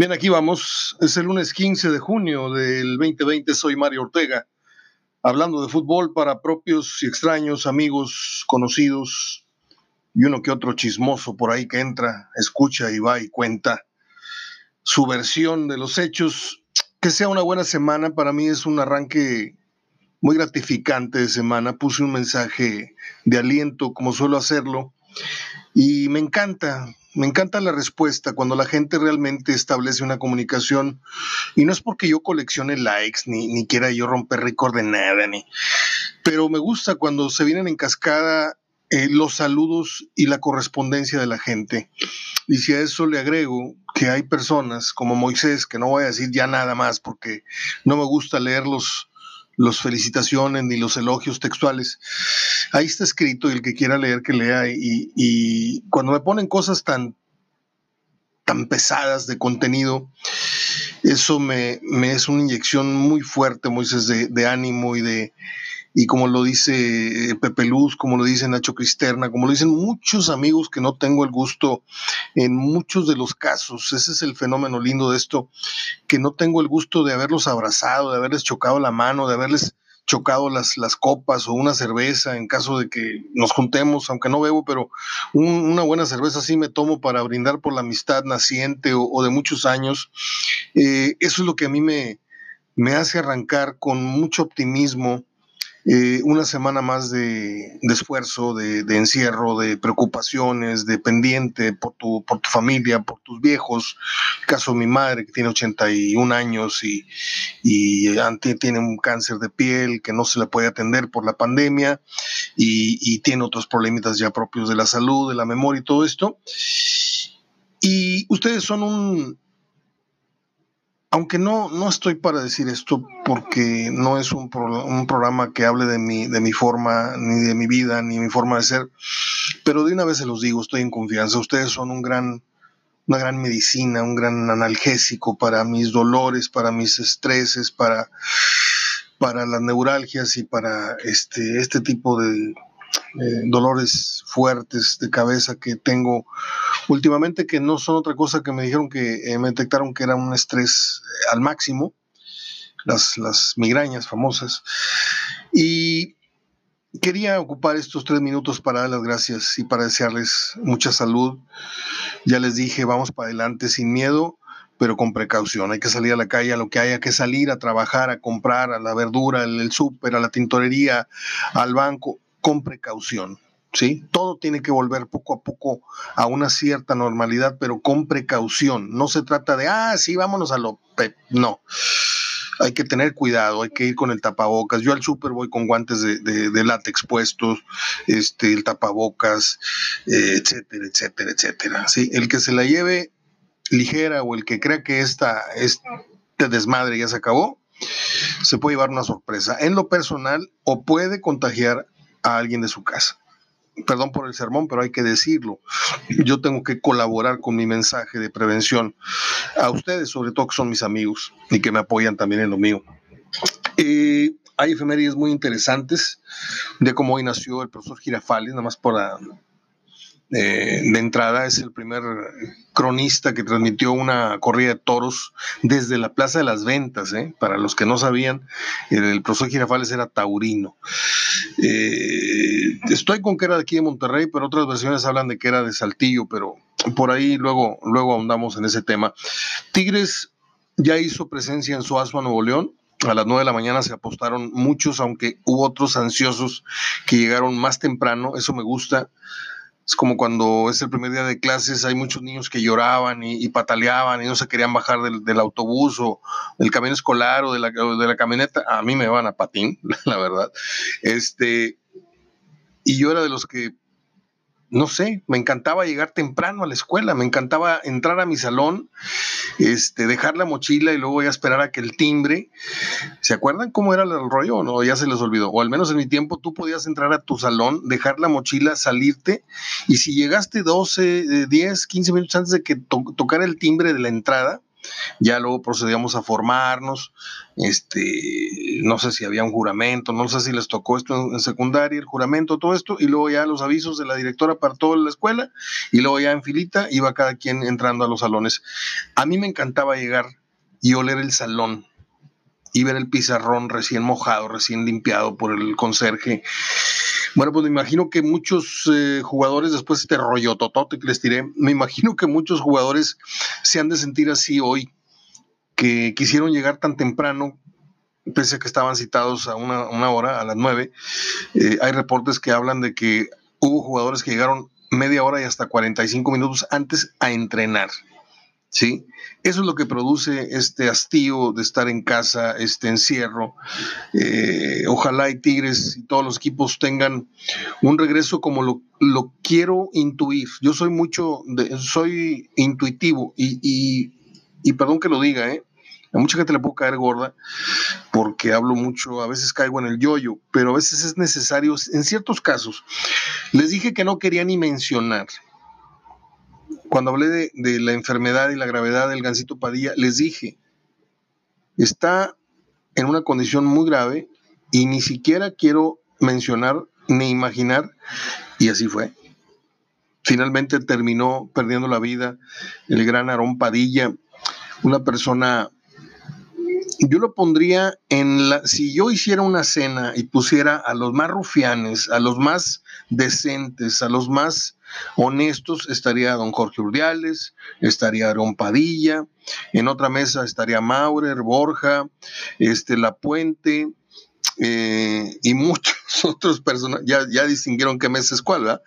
Bien, aquí vamos. Es el lunes 15 de junio del 2020. Soy Mario Ortega, hablando de fútbol para propios y extraños, amigos, conocidos y uno que otro chismoso por ahí que entra, escucha y va y cuenta su versión de los hechos. Que sea una buena semana, para mí es un arranque muy gratificante de semana. Puse un mensaje de aliento, como suelo hacerlo, y me encanta, me encanta la respuesta cuando la gente realmente establece una comunicación y no es porque yo coleccione likes ni, ni quiera yo romper récord de nada, ni, pero me gusta cuando se vienen en cascada eh, los saludos y la correspondencia de la gente. Y si a eso le agrego que hay personas como Moisés, que no voy a decir ya nada más porque no me gusta leer los, los felicitaciones ni los elogios textuales. Ahí está escrito y el que quiera leer que lea. Y, y cuando me ponen cosas tan, tan pesadas de contenido, eso me, me es una inyección muy fuerte, Moisés, de, de ánimo y de, y como lo dice eh, Pepe Luz, como lo dice Nacho Cristerna, como lo dicen muchos amigos que no tengo el gusto en muchos de los casos, ese es el fenómeno lindo de esto, que no tengo el gusto de haberlos abrazado, de haberles chocado la mano, de haberles chocado las, las copas o una cerveza en caso de que nos juntemos, aunque no bebo, pero una buena cerveza sí me tomo para brindar por la amistad naciente o, de muchos años. Eh, eso es lo que a mí me, me hace arrancar con mucho optimismo eh, una semana más de, esfuerzo, de, encierro, de preocupaciones, de pendiente por tu, por tu familia, por tus viejos. El caso de mi madre, que tiene 81 años y, y tiene un cáncer de piel que no se le puede atender por la pandemia y, y tiene otros problemitas ya propios de la salud, de la memoria y todo esto. Y ustedes son un, aunque no, no estoy para decir esto porque no es un, un, programa que hable de mi, de mi forma, ni de mi vida, ni mi forma de ser, pero de una vez se los digo, estoy en confianza. Ustedes son un gran, una gran medicina, un gran analgésico para mis dolores, para mis estreses, para, para las neuralgias y para este, este tipo de, eh, dolores fuertes de cabeza que tengo últimamente, que no son otra cosa que me dijeron que eh, me detectaron que era un estrés eh, al máximo, las, las migrañas famosas. Y quería ocupar estos tres minutos para dar las gracias y para desearles mucha salud. Ya les dije, vamos para adelante sin miedo pero con precaución. Hay que salir a la calle a lo que haya que salir, a trabajar, a comprar, a la verdura, el súper, a la tintorería, al banco con precaución. ¿Sí? Todo tiene que volver poco a poco a una cierta normalidad, pero con precaución. No se trata de, ah, sí, vámonos a lo... No. Hay que tener cuidado, hay que ir con el tapabocas. Yo al súper voy con guantes de, de, látex puestos, este, el tapabocas, eh, etcétera, etcétera, etcétera. ¿sí? El que se la lleve ligera o el que crea que esta, este desmadre ya se acabó, se puede llevar una sorpresa en lo personal o puede contagiar a alguien de su casa. Perdón por el sermón, pero hay que decirlo. Yo tengo que colaborar con mi mensaje de prevención a ustedes, sobre todo que son mis amigos y que me apoyan también en lo mío. Hay efemérides muy interesantes de cómo hoy nació el profesor Girafales, nada más para eh, de entrada es el primer cronista que transmitió una corrida de toros desde la Plaza de las Ventas. ¿eh? Para los que no sabían, el, profesor Girafales era taurino. Eh, estoy con que era de aquí de Monterrey, pero otras versiones hablan de que era de Saltillo, pero por ahí luego, luego ahondamos en ese tema. Tigres ya hizo presencia en Suazua, Nuevo León. A las 9 de la mañana se apostaron muchos, aunque hubo otros ansiosos que llegaron más temprano. Eso me gusta es como cuando es el primer día de clases, hay muchos niños que lloraban y, pataleaban y no se querían bajar del, autobús o del camión escolar o de la, de la camioneta. A mí me van a patín, la verdad. Este, y yo era de los que no sé, me encantaba llegar temprano a la escuela, me encantaba entrar a mi salón, este, dejar la mochila y luego ya esperar a que el timbre. ¿Se acuerdan cómo era el rollo o no? Ya se les olvidó. O al menos en mi tiempo tú podías entrar a tu salón, dejar la mochila, salirte y si llegaste 12, 10, 15 minutos antes de que tocara el timbre de la entrada, ya luego procedíamos a formarnos, este, no sé si había un juramento, no sé si les tocó esto en, secundaria, el juramento, todo esto, y luego ya los avisos de la directora para toda la escuela, y luego ya en filita iba cada quien entrando a los salones. A mí me encantaba llegar y oler el salón y ver el pizarrón recién mojado, recién limpiado por el conserje. Bueno, pues me imagino que muchos eh, jugadores, después de este rollo totote que les tiré, me imagino que muchos jugadores se han de sentir así hoy, que quisieron llegar tan temprano, pese a que estaban citados a una, hora, a las nueve. Eh, hay reportes que hablan de que hubo jugadores que llegaron media hora y hasta 45 minutos antes a entrenar. ¿Sí? Eso es lo que produce este hastío de estar en casa, este encierro. Eh, ojalá y Tigres y todos los equipos tengan un regreso como lo, quiero intuir. Yo soy mucho, de, soy intuitivo y, y, perdón que lo diga, ¿eh? A mucha gente le puedo caer gorda porque hablo mucho, a veces caigo en el yoyo, pero a veces es necesario, en ciertos casos. Les dije que no quería ni mencionar cuando hablé de, la enfermedad y la gravedad del Gancito Padilla, les dije, está en una condición muy grave y ni siquiera quiero mencionar ni imaginar, y así fue. Finalmente terminó perdiendo la vida el gran Aarón Padilla, una persona yo lo pondría en la, si yo hiciera una cena y pusiera a los más rufianes, a los más decentes, a los más honestos, estaría don Jorge Urdiales, estaría Aarón Padilla, en otra mesa estaría Maurer, Borja, este, La Puente, eh, y muchos otros personajes, ya, ya distinguieron qué mesa es cuál.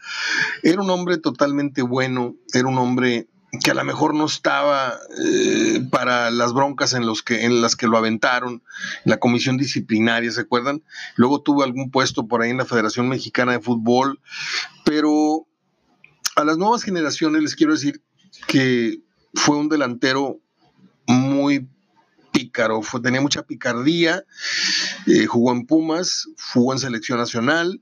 Era un hombre totalmente bueno, era un hombre que a lo mejor no estaba eh, para las broncas en, los que, en las que lo aventaron, la comisión disciplinaria, ¿se acuerdan? Luego tuvo algún puesto por ahí en la Federación Mexicana de Fútbol, pero a las nuevas generaciones les quiero decir que fue un delantero muy pícaro, tenía mucha picardía, eh, jugó en Pumas, jugó en selección nacional,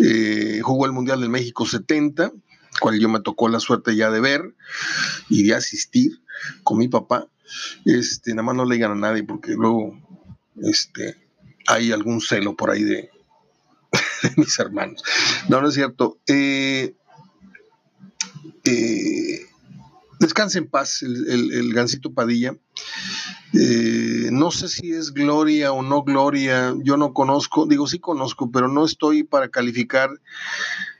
eh, jugó el Mundial del México 70, cual yo me tocó la suerte ya de ver y de asistir con mi papá. Este, nada más no le digan a nadie porque luego este, hay algún celo por ahí de, mis hermanos. No, no es cierto. Eh, eh, descanse en paz el, el, Gancito Padilla. Eh, no sé si es gloria o no gloria, yo no conozco, digo sí conozco, pero no estoy para calificar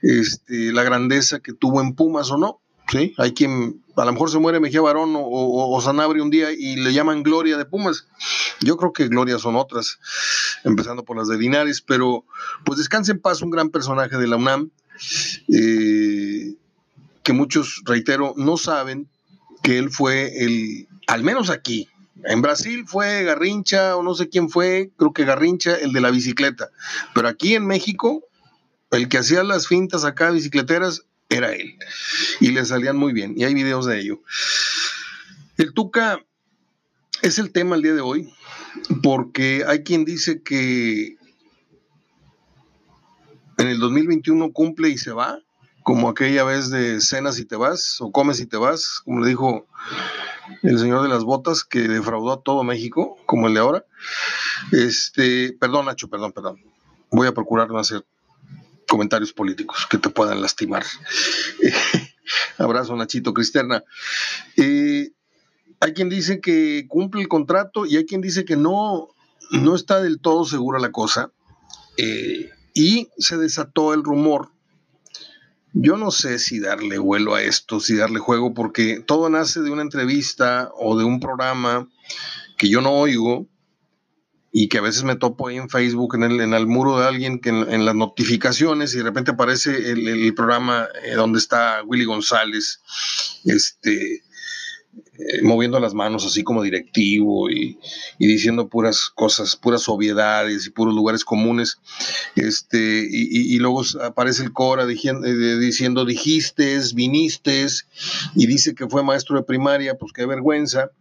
este, la grandeza que tuvo en Pumas o no. ¿sí? Hay quien, a lo mejor se muere Mejía Barón o, o, Sanabria un día y le llaman Gloria de Pumas. Yo creo que Gloria son otras, empezando por las de Linares, pero pues descanse en paz un gran personaje de la UNAM. Eh, que muchos, reitero, no saben que él fue el, al menos aquí, en Brasil fue Garrincha o no sé quién fue, creo que Garrincha, el de la bicicleta, pero aquí en México, el que hacía las fintas acá bicicleteras era él, y le salían muy bien, y hay videos de ello. El Tuca es el tema el día de hoy, porque hay quien dice que en el 2021 cumple y se va, como aquella vez de cenas y te vas, o comes y te vas, como le dijo el señor de las botas que defraudó a todo México, como el de ahora. Este, perdón, Nacho, perdón, perdón. Voy a procurar no hacer comentarios políticos que te puedan lastimar. abrazo, Nachito Cristerna. Eh, hay quien dice que cumple el contrato y hay quien dice que no, no está del todo segura la cosa. Eh, y se desató el rumor yo no sé si darle vuelo a esto, si darle juego, porque todo nace de una entrevista o de un programa que yo no oigo y que a veces me topo ahí en Facebook, en el, en el muro de alguien, que en, las notificaciones y de repente aparece el, programa eh, donde está Willy González, este, eh, moviendo las manos así como directivo y, diciendo puras cosas, puras obviedades y puros lugares comunes. Este, y, luego aparece el Cora diciendo, eh, diciendo dijiste, viniste, y dice que fue maestro de primaria, pues qué vergüenza.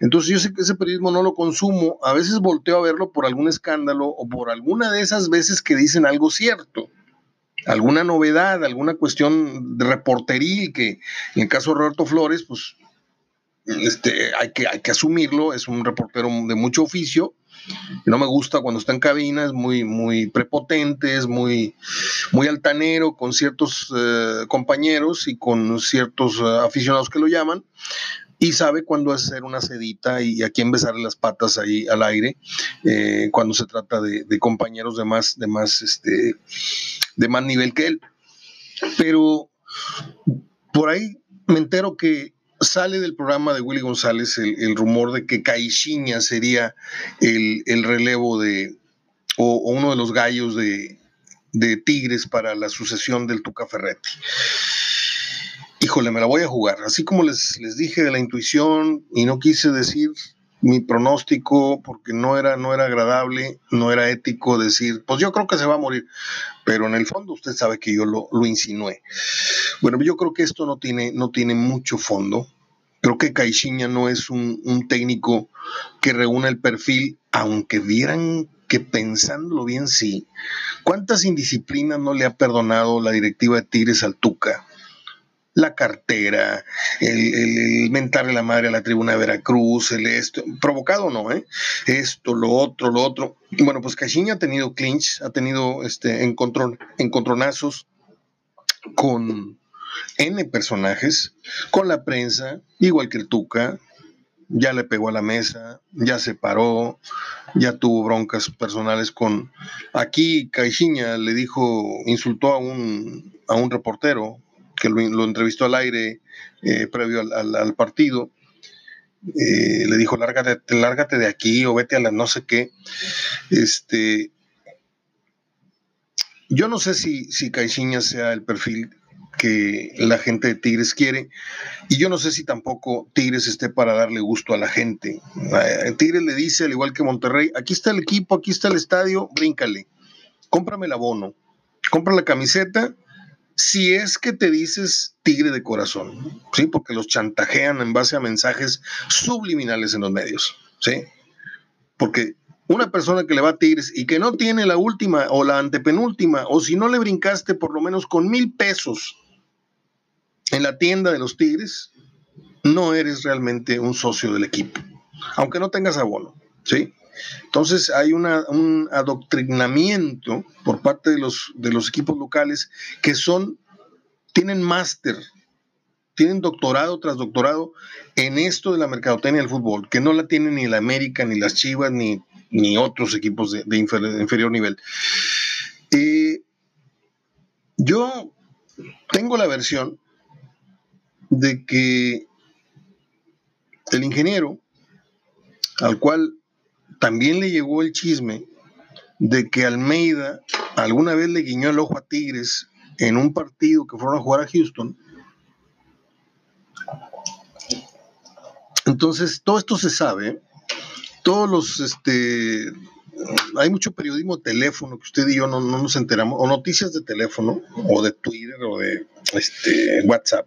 Entonces yo sé que ese periodismo no lo consumo, a veces volteo a verlo por algún escándalo o por alguna de esas veces que dicen algo cierto alguna novedad, alguna cuestión de reportería que en el caso de Roberto Flores, pues este, hay, que, hay que asumirlo, es un reportero de mucho oficio. No me gusta cuando está en cabina, es muy, muy prepotente, es muy, muy altanero con ciertos eh, compañeros y con ciertos eh, aficionados que lo llaman, y sabe cuándo hacer una sedita y a quién besarle las patas ahí al aire eh, cuando se trata de, compañeros de más, de más, este, de más nivel que él. Pero por ahí me entero que sale del programa de Willy González el, rumor de que Caixinha sería el, relevo de, o, uno de los gallos de, Tigres para la sucesión del Tuca Ferretti híjole, me la voy a jugar. Así como les, les dije de la intuición y no quise decir mi pronóstico porque no era, no era agradable, no era ético decir, pues yo creo que se va a morir, pero en el fondo usted sabe que yo lo, lo insinué. Bueno, yo creo que esto no tiene, no tiene mucho fondo. Creo que Caixinha no es un, técnico que reúna el perfil, aunque vieran que pensándolo bien sí. ¿Cuántas indisciplinas no le ha perdonado la directiva de Tigres al Tuca? la cartera, el, mentarle la madre a la tribuna de Veracruz, el esto, provocado no, ¿eh? Esto, lo otro, lo otro. Bueno, pues Caixinha ha tenido clinch, ha tenido este, encontronazos con N personajes, con la prensa, igual que el Tuca, ya le pegó a la mesa, ya se paró, ya tuvo broncas personales con... Aquí Caixinha le dijo, insultó a un, a un reportero, que lo, entrevistó al aire eh, previo al, partido. Eh, le dijo, lárgate, lárgate de aquí o vete a la no sé qué. Este, yo no sé si, si Caixinha sea el perfil que la gente de Tigres quiere. Y yo no sé si tampoco Tigres esté para darle gusto a la gente. Eh, Tigres le dice, al igual que Monterrey, aquí está el equipo, aquí está el estadio, bríncale, cómprame el abono, compra la camiseta si es que te dices tigre de corazón, ¿sí? Porque los chantajean en base a mensajes subliminales en los medios, ¿sí? Porque una persona que le va a tigres y que no tiene la última o la antepenúltima, o si no le brincaste por lo menos con mil pesos en la tienda de los tigres, no eres realmente un socio del equipo, aunque no tengas abono, ¿sí? Entonces hay un adoctrinamiento por parte de los, de los equipos locales que son, tienen máster, tienen doctorado tras doctorado en esto de la mercadotecnia del fútbol, que no la tienen ni la América, ni las Chivas, ni, ni otros equipos de, inferior, nivel. Eh, yo tengo la versión de que el ingeniero al cual también le llegó el chisme de que Almeida alguna vez le guiñó el ojo a Tigres en un partido que fueron a jugar a Houston. Entonces, todo esto se sabe. Todos los, este, hay mucho periodismo teléfono que usted y yo no, no nos enteramos, o noticias de teléfono, o de Twitter, o de este, WhatsApp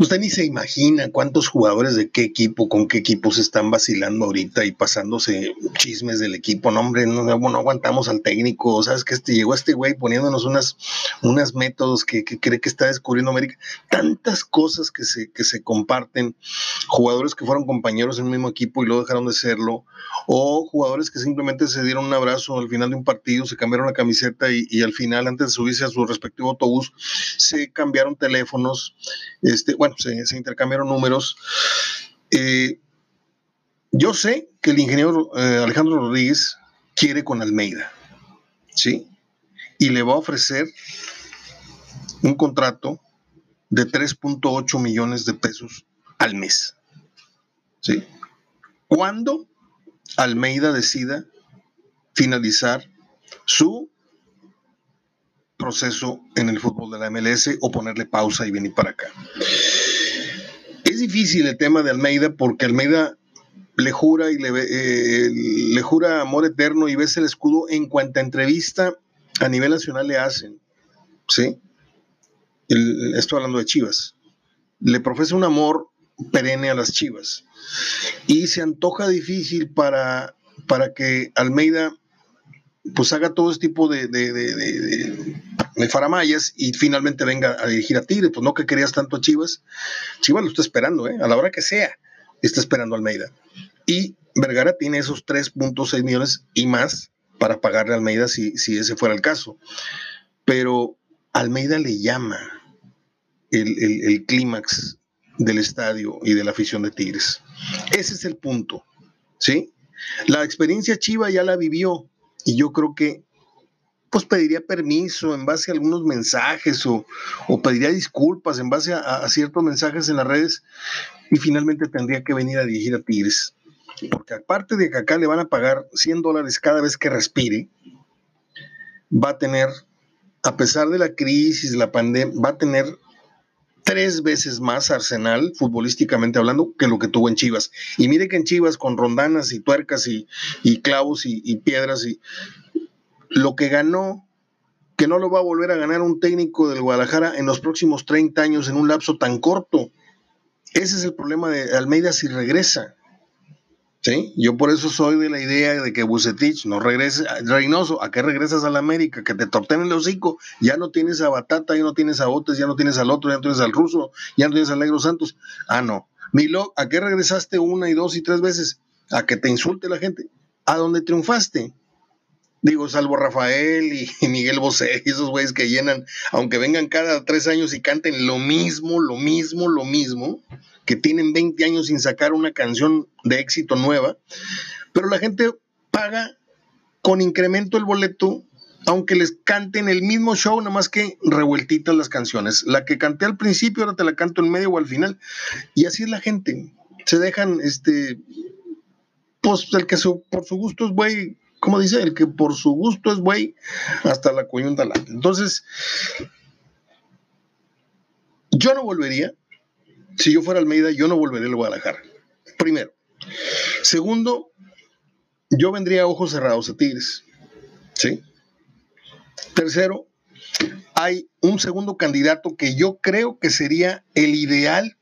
Usted ni se imagina cuántos jugadores de qué equipo, con qué equipos están vacilando ahorita y pasándose chismes del equipo. No, hombre, no, aguantamos al técnico. Sabes que este, llegó este güey poniéndonos unas, métodos que, cree que está descubriendo América. Tantas cosas que se, que se comparten. Jugadores que fueron compañeros en un mismo equipo y luego dejaron de serlo. O jugadores que simplemente se dieron un abrazo al final de un partido, se cambiaron la camiseta y, y al final, antes de subirse a su respectivo autobús, se cambiaron teléfonos. Este, bueno, se, intercambiaron números. Eh, yo sé que el ingeniero eh, Alejandro Rodríguez quiere con Almeida, ¿sí? Y le va a ofrecer un contrato de 3.8 millones de pesos al mes, ¿sí? Cuando Almeida decida finalizar su proceso en el fútbol de la MLS o ponerle pausa y venir para acá difícil el tema de Almeida porque Almeida le jura y le, eh, le jura amor eterno y ves el escudo en cuanta entrevista a nivel nacional le hacen. ¿Sí? estoy hablando de Chivas. Le profesa un amor perenne a las Chivas. Y se antoja difícil para, para que Almeida pues haga todo este tipo de, Faramayas y finalmente venga a dirigir a Tigres. Pues no que querías tanto a Chivas. Chivas lo está esperando, ¿eh? a la hora que sea, está esperando a Almeida. Y Vergara tiene esos 3.6 millones y más para pagarle a Almeida si, si ese fuera el caso. Pero Almeida le llama el, clímax del estadio y de la afición de Tigres. Ese es el punto, ¿sí? La experiencia Chiva ya la vivió y yo creo que pues pediría permiso en base a algunos mensajes o, pediría disculpas en base a, ciertos mensajes en las redes y finalmente tendría que venir a dirigir a Tigres. Porque aparte de que acá le van a pagar 100 dólares cada vez que respire, va a tener, a pesar de la crisis, la pandemia, va a tener tres veces más Arsenal, futbolísticamente hablando, que lo que tuvo en Chivas. Y mire que en Chivas, con rondanas y tuercas y, clavos y, y, piedras, y lo que ganó, que no lo va a volver a ganar un técnico del Guadalajara en los próximos 30 años en un lapso tan corto. Ese es el problema de Almeida si regresa. ¿Sí? Yo por eso soy de la idea de que Bucetich no regrese, Reynoso, ¿a qué regresas a la América? Que te torten el hocico, ya no tienes a Batata, ya no tienes a Botes, ya no tienes al otro, ya no tienes al ruso, ya no tienes a Negro Santos. Ah, no. Milo, ¿a qué regresaste una y dos y tres veces? A que te insulte la gente. ¿A dónde triunfaste? Digo, salvo Rafael y, Miguel Bosé, esos güeyes que llenan, aunque vengan cada tres años y canten lo mismo, lo mismo, lo mismo, que tienen 20 años sin sacar una canción de éxito nueva, pero la gente paga con incremento el boleto, aunque les canten el mismo show, nada más que revueltitas las canciones. La que canté al principio, ahora te la canto en medio o al final. Y así es la gente. Se dejan, este, pues el que por su gusto es güey, como dice, el que por su gusto es güey, hasta la coyunta. Entonces, yo no volvería si yo fuera Almeida, yo no volvería al Guadalajara. Primero. Segundo, yo vendría a ojos cerrados a Tigres. ¿Sí? Tercero, hay un segundo candidato que yo creo que sería el ideal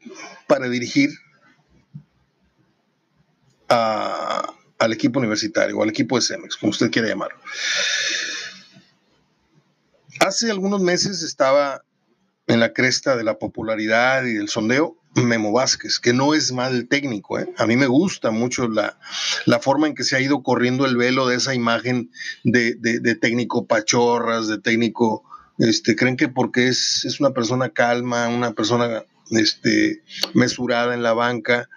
para dirigir al equipo universitario o al equipo de Cemex, como usted quiera llamarlo. Hace algunos meses estaba en la cresta de la popularidad y del sondeo Memo Vázquez, que no es mal técnico. ¿eh? A mí me gusta mucho la, forma en que se ha ido corriendo el velo de esa imagen de, técnico pachorras, de técnico, este, creen que porque es, es una persona calma, una persona este, mesurada en la banca,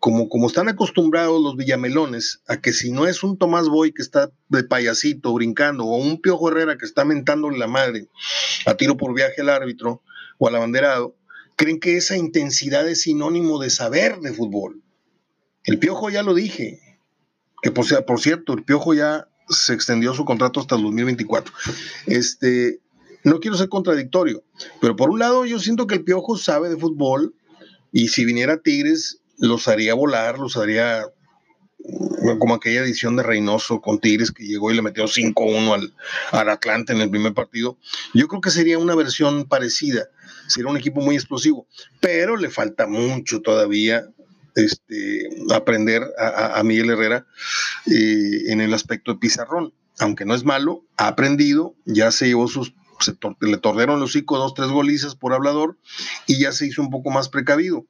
como, como están acostumbrados los villamelones a que si no es un Tomás Boy que está de payasito brincando o un Piojo Herrera que está mentándole la madre a tiro por viaje al árbitro o al abanderado, creen que esa intensidad es sinónimo de saber de fútbol. El Piojo ya lo dije, que por, por cierto, el Piojo ya se extendió su contrato hasta el 2024. Este, no quiero ser contradictorio, pero por un lado yo siento que el Piojo sabe de fútbol y si viniera Tigres los haría volar, los haría como aquella edición de Reynoso con Tigres que llegó y le metió 5-1 al, al Atlante en el primer partido. Yo creo que sería una versión parecida sería un equipo muy explosivo, pero le falta mucho todavía este, aprender a, Miguel Herrera eh, en el aspecto de pizarrón. Aunque no es malo, ha aprendido, ya se llevó sus, le torderon los hocico dos, tres golizas por hablador y ya se hizo un poco más precavido.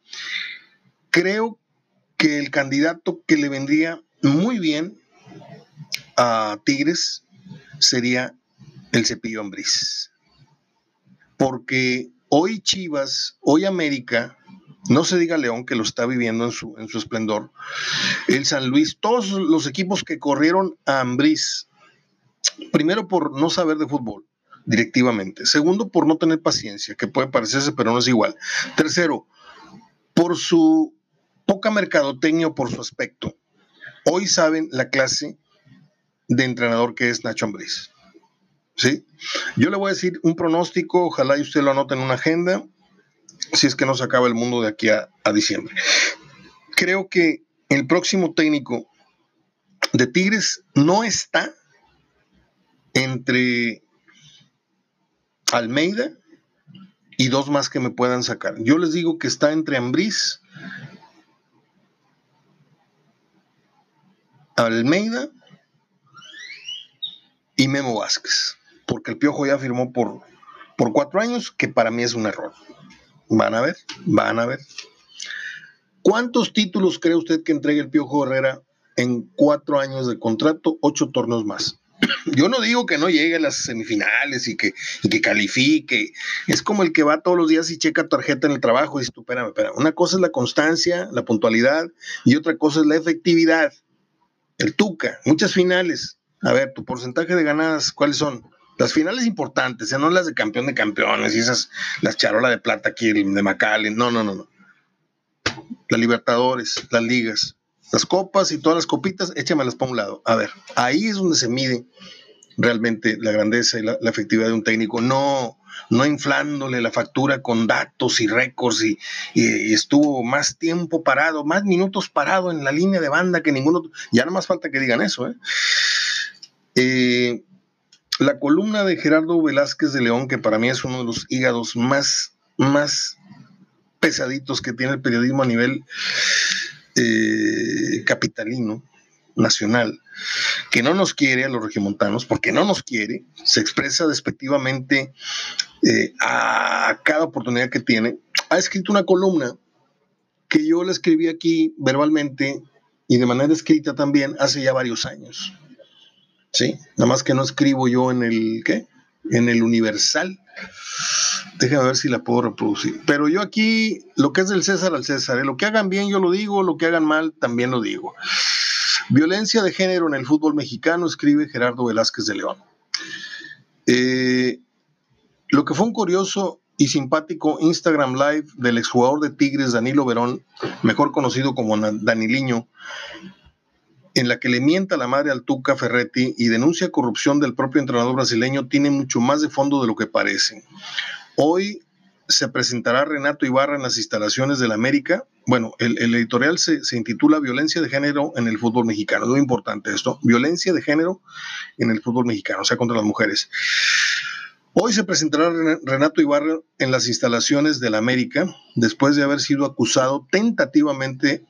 Creo que el candidato que le vendría muy bien a Tigres sería el Cepillo Ambriz. Porque Hoy Chivas, hoy América, no se diga León que lo está viviendo en su, en su esplendor, el San Luis, todos los equipos que corrieron a Ambriz, primero por no saber de fútbol directivamente, segundo por no tener paciencia, que puede parecerse pero no es igual, tercero por su poca mercadotecnia por su aspecto. Hoy saben la clase de entrenador que es Nacho Ambriz. ¿sí? Yo le voy a decir un pronóstico, ojalá y usted lo anote en una agenda, si es que no se acaba el mundo de aquí a, diciembre. Creo que el próximo técnico de Tigres no está entre Almeida y dos más que me puedan sacar. Yo les digo que está entre Ambriz, Almeida y Memo Vázquez porque el Piojo ya firmó por, por cuatro años, que para mí es un error. Van a ver, van a ver. ¿Cuántos títulos cree usted que entregue el Piojo Herrera en cuatro años de contrato? Ocho torneos más. Yo no digo que no llegue a las semifinales y que, que califique. Es como el que va todos los días y checa tarjeta en el trabajo y dice, espérame, espérame. Una cosa es la constancia, la puntualidad y otra cosa es la efectividad. El Tuca, muchas finales. A ver, tu porcentaje de ganadas, ¿cuáles son? Las finales importantes, no las de campeón de campeones y esas, las charola de plata aquí de McAllen. No, no, no, no. Las Libertadores, las ligas, las copas y todas las copitas, échamelas para un lado. A ver, ahí es donde se mide realmente la grandeza y la, efectividad de un técnico, no, no inflándole la factura con datos y récords y, estuvo más tiempo parado, más minutos parado en la línea de banda que ninguno. Ya no más falta que digan eso. ¿eh? eh la columna de Gerardo Velázquez de León, que para mí es uno de los hígados más, más pesaditos que tiene el periodismo a nivel eh, capitalino, nacional, que no nos quiere a los regimontanos, porque no nos quiere, se expresa despectivamente eh, a cada oportunidad que tiene, ha escrito una columna que yo la escribí aquí verbalmente y de manera escrita también hace ya varios años. Sí, nada más que no escribo yo en el, ¿qué? En el Universal. Déjame ver si la puedo reproducir. Pero yo aquí, lo que es del César al César, ¿eh? lo que hagan bien yo lo digo, lo que hagan mal también lo digo. Violencia de género en el fútbol mexicano, escribe Gerardo Velázquez de León. Eh, lo que fue un curioso y simpático Instagram Live del exjugador de Tigres, Danilo Verón, mejor conocido como Daniliño, en la que le mienta la madre al Tuca Ferretti y denuncia corrupción del propio entrenador brasileño tiene mucho más de fondo de lo que parece. Hoy se presentará Renato Ibarra en las instalaciones del América. Bueno, el, editorial se, intitula Violencia de Género en el fútbol mexicano. Es muy importante esto. Violencia de género en el fútbol mexicano, o sea, contra las mujeres. Hoy se presentará Renato Ibarra en las instalaciones del América después de haber sido acusado tentativamente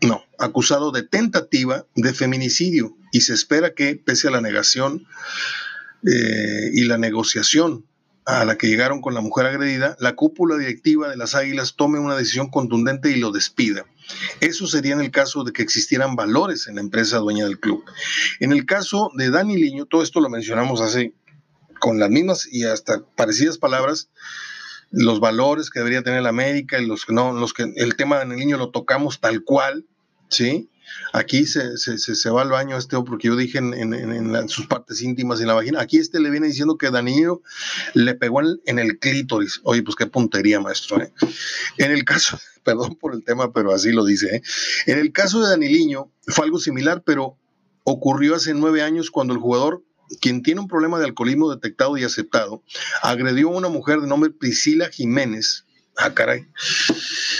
no, acusado de tentativa de feminicidio y se espera que, pese a la negación eh, y la negociación a la que llegaron con la mujer agredida, la cúpula directiva de las Águilas tome una decisión contundente y lo despida. Eso sería en el caso de que existieran valores en la empresa dueña del club. En el caso de Dani Liño, todo esto lo mencionamos hace con las mismas y hasta parecidas palabras, los valores que debería tener la América y los que no, los que el tema de niño lo tocamos tal cual, ¿sí? Aquí se, se, se, va al baño este, porque yo dije en, en, sus partes íntimas, en la vagina. Aquí este le viene diciendo que Danilo le pegó en, el clítoris. Oye, pues qué puntería, maestro. ¿eh? En el caso, perdón por el tema, pero así lo dice. ¿eh? En el caso de Daniliño fue algo similar, pero ocurrió hace nueve años cuando el jugador quien tiene un problema de alcoholismo detectado y aceptado, agredió a una mujer de nombre Priscila Jiménez, ah, caray,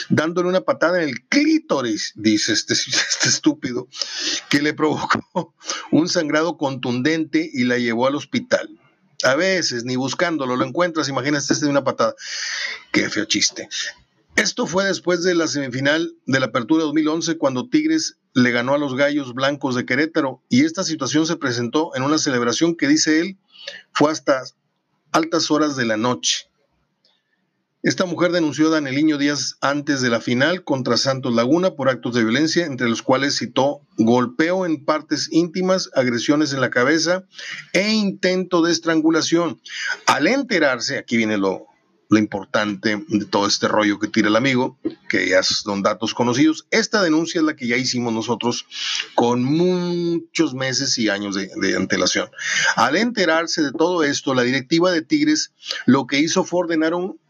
dándole una patada en el clítoris, dice este, este estúpido, que le provocó un sangrado contundente y la llevó al hospital. A veces, ni buscándolo, lo encuentras, imagínate este de una patada. Qué feo chiste. Esto fue después de la semifinal de la Apertura 2011, cuando Tigres le ganó a los Gallos Blancos de Querétaro, y esta situación se presentó en una celebración que, dice él, fue hasta altas horas de la noche. Esta mujer denunció a Daneliño días antes de la final contra Santos Laguna por actos de violencia, entre los cuales citó golpeo en partes íntimas, agresiones en la cabeza e intento de estrangulación. Al enterarse, aquí viene lo, lo importante de todo este rollo que tira el amigo, que ya son datos conocidos. Esta denuncia es la que ya hicimos nosotros con muchos meses y años de, antelación. Al enterarse de todo esto, la directiva de Tigres lo que hizo fue ordenar, un,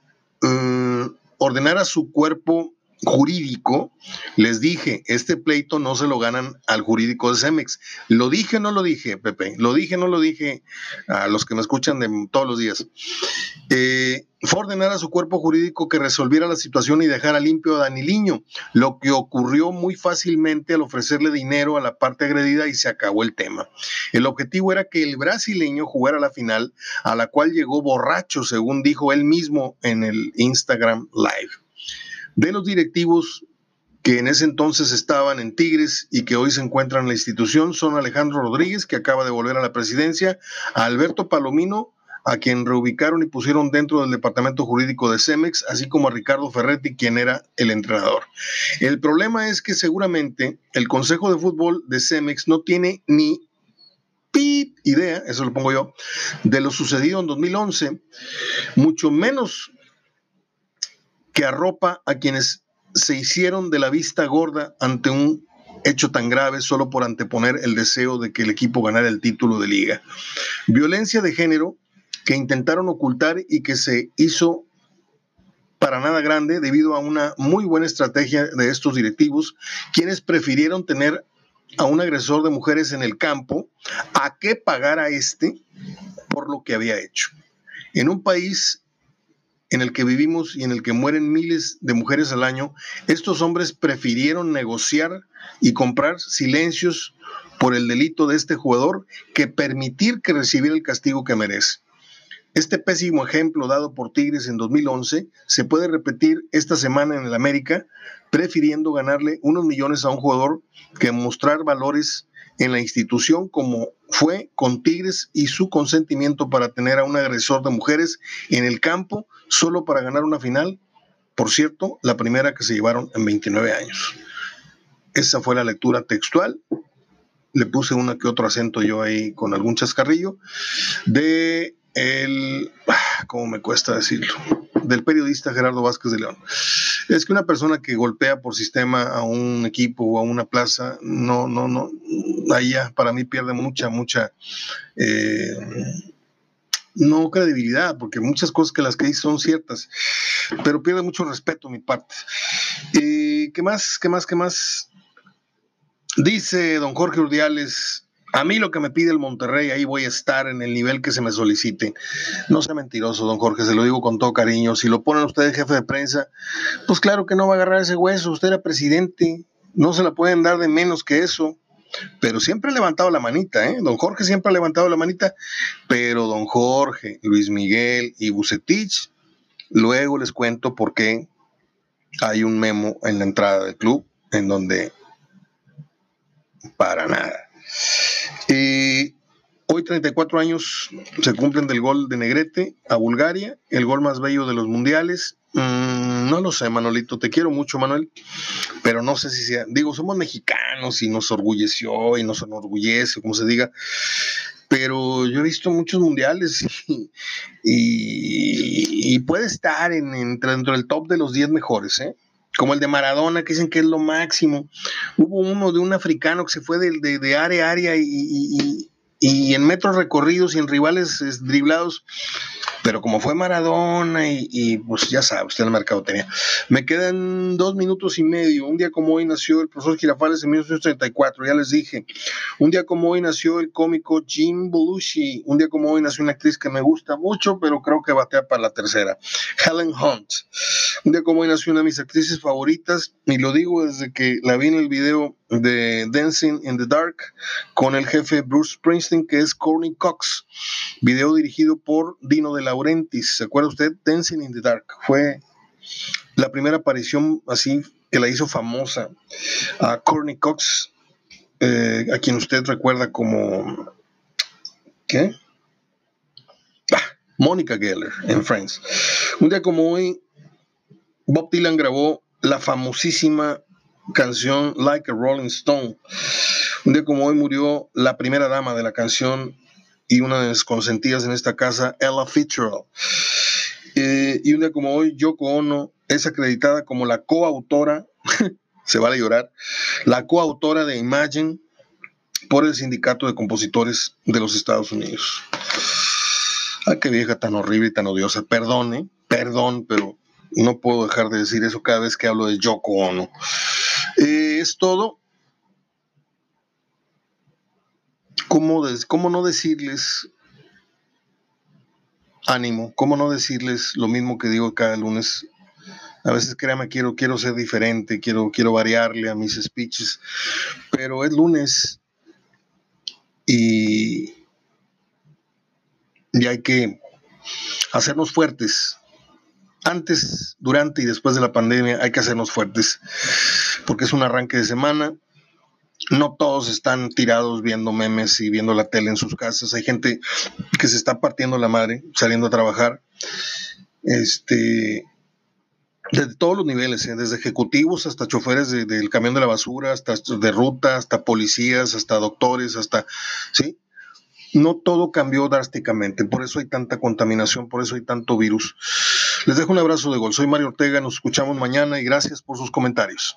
uh, ordenar a su cuerpo jurídico, les dije, este pleito no se lo ganan al jurídico de Cemex. Lo dije, no lo dije, Pepe, lo dije, no lo dije a los que me escuchan de todos los días. Eh, fue ordenar a su cuerpo jurídico que resolviera la situación y dejara limpio a Daniliño, lo que ocurrió muy fácilmente al ofrecerle dinero a la parte agredida y se acabó el tema. El objetivo era que el brasileño jugara la final, a la cual llegó borracho, según dijo él mismo en el Instagram Live de los directivos que en ese entonces estaban en Tigres y que hoy se encuentran en la institución son Alejandro Rodríguez, que acaba de volver a la presidencia, a Alberto Palomino, a quien reubicaron y pusieron dentro del departamento jurídico de Cemex, así como a Ricardo Ferretti, quien era el entrenador. El problema es que seguramente el Consejo de Fútbol de Cemex no tiene ni idea, eso lo pongo yo, de lo sucedido en 2011, mucho menos que arropa a quienes se hicieron de la vista gorda ante un hecho tan grave solo por anteponer el deseo de que el equipo ganara el título de liga. Violencia de género que intentaron ocultar y que se hizo para nada grande debido a una muy buena estrategia de estos directivos, quienes prefirieron tener a un agresor de mujeres en el campo a que pagar a este por lo que había hecho. En un país en el que vivimos y en el que mueren miles de mujeres al año, estos hombres prefirieron negociar y comprar silencios por el delito de este jugador que permitir que recibiera el castigo que merece. Este pésimo ejemplo dado por Tigres en 2011 se puede repetir esta semana en el América, prefiriendo ganarle unos millones a un jugador que mostrar valores en la institución como fue con Tigres y su consentimiento para tener a un agresor de mujeres en el campo solo para ganar una final. Por cierto, la primera que se llevaron en 29 años. Esa fue la lectura textual. Le puse uno que otro acento yo ahí con algún chascarrillo de el, ah, ¿cómo me cuesta decirlo? Del periodista Gerardo Vázquez de León. Es que una persona que golpea por sistema a un equipo o a una plaza, no, no, no, ya para mí pierde mucha, mucha, eh, no credibilidad, porque muchas cosas que las que dice son ciertas, pero pierde mucho respeto mi parte. Eh, ¿Qué más? ¿Qué más? ¿Qué más? Dice don Jorge Urdiales, a mí lo que me pide el Monterrey, ahí voy a estar en el nivel que se me solicite. No sea mentiroso, don Jorge, se lo digo con todo cariño. Si lo ponen usted jefe de prensa, pues claro que no va a agarrar ese hueso. Usted era presidente, no se la pueden dar de menos que eso. Pero siempre ha levantado la manita, ¿eh? Don Jorge siempre ha levantado la manita, pero don Jorge, Luis Miguel y Bucetich, luego les cuento por qué hay un memo en la entrada del club en donde para nada. Y hoy 34 años se cumplen del gol de Negrete a Bulgaria, el gol más bello de los mundiales. Mm, no lo sé, Manolito, te quiero mucho, Manuel, pero no sé si sea, digo, somos mexicanos y nos orgulleció y nos enorgullece, como se diga, pero yo he visto muchos mundiales y, puede estar en, dentro del top de los 10 mejores, ¿eh? Como el de Maradona, que dicen que es lo máximo. Hubo uno de un africano que se fue de, de, área a área y, y, en metros recorridos y en rivales driblados pero como fue Maradona y, pues ya sabe usted el tenía. Me quedan dos minutos y medio. Un día como hoy nació el profesor Girafales en 1934, ya les dije. Un día como hoy nació el cómico Jim Belushi. Un día como hoy nació una actriz que me gusta mucho, pero creo que batea para la tercera. Helen Hunt. Un día como hoy nació una de mis actrices favoritas, y lo digo desde que la vi en el video de Dancing in the Dark con el jefe Bruce Springsteen, que es Courtney Cox. Video dirigido por Dino de Laurentiis. ¿Se acuerda usted? Dancing in the Dark. Fue la primera aparición así que la hizo famosa a Courtney Cox, eh, a quien usted recuerda como. ¿Qué? Ah, Mónica Geller en Friends. Un día como hoy, Bob Dylan grabó la famosísima canción Like a Rolling Stone. Un día como hoy murió la primera dama de la canción y una de las consentidas en esta casa, Ella Fitzgerald. Eh, y un día como hoy, Yoko Ono es acreditada como la coautora, se vale llorar, la coautora de Imagine por el Sindicato de Compositores de los Estados Unidos. Ah, qué vieja tan horrible y tan odiosa. Perdone, perdón, pero no puedo dejar de decir eso cada vez que hablo de Yoko Ono. Eh, es todo. ¿Cómo, ¿Cómo no decirles ánimo? ¿Cómo no decirles lo mismo que digo cada lunes? A veces, créame, quiero, quiero ser diferente, quiero, quiero variarle a mis speeches, pero es lunes y, y hay que hacernos fuertes, antes, durante y después de la pandemia hay que hacernos fuertes, porque es un arranque de semana no todos están tirados viendo memes y viendo la tele en sus casas. Hay gente que se está partiendo la madre saliendo a trabajar. Este, desde todos los niveles, ¿eh? desde ejecutivos hasta choferes del camión de la basura, hasta de ruta, hasta policías, hasta doctores, hasta, ¿sí? No todo cambió drásticamente, por eso hay tanta contaminación, por eso hay tanto virus. Les dejo un abrazo de gol. Soy Mario Ortega, nos escuchamos mañana y gracias por sus comentarios.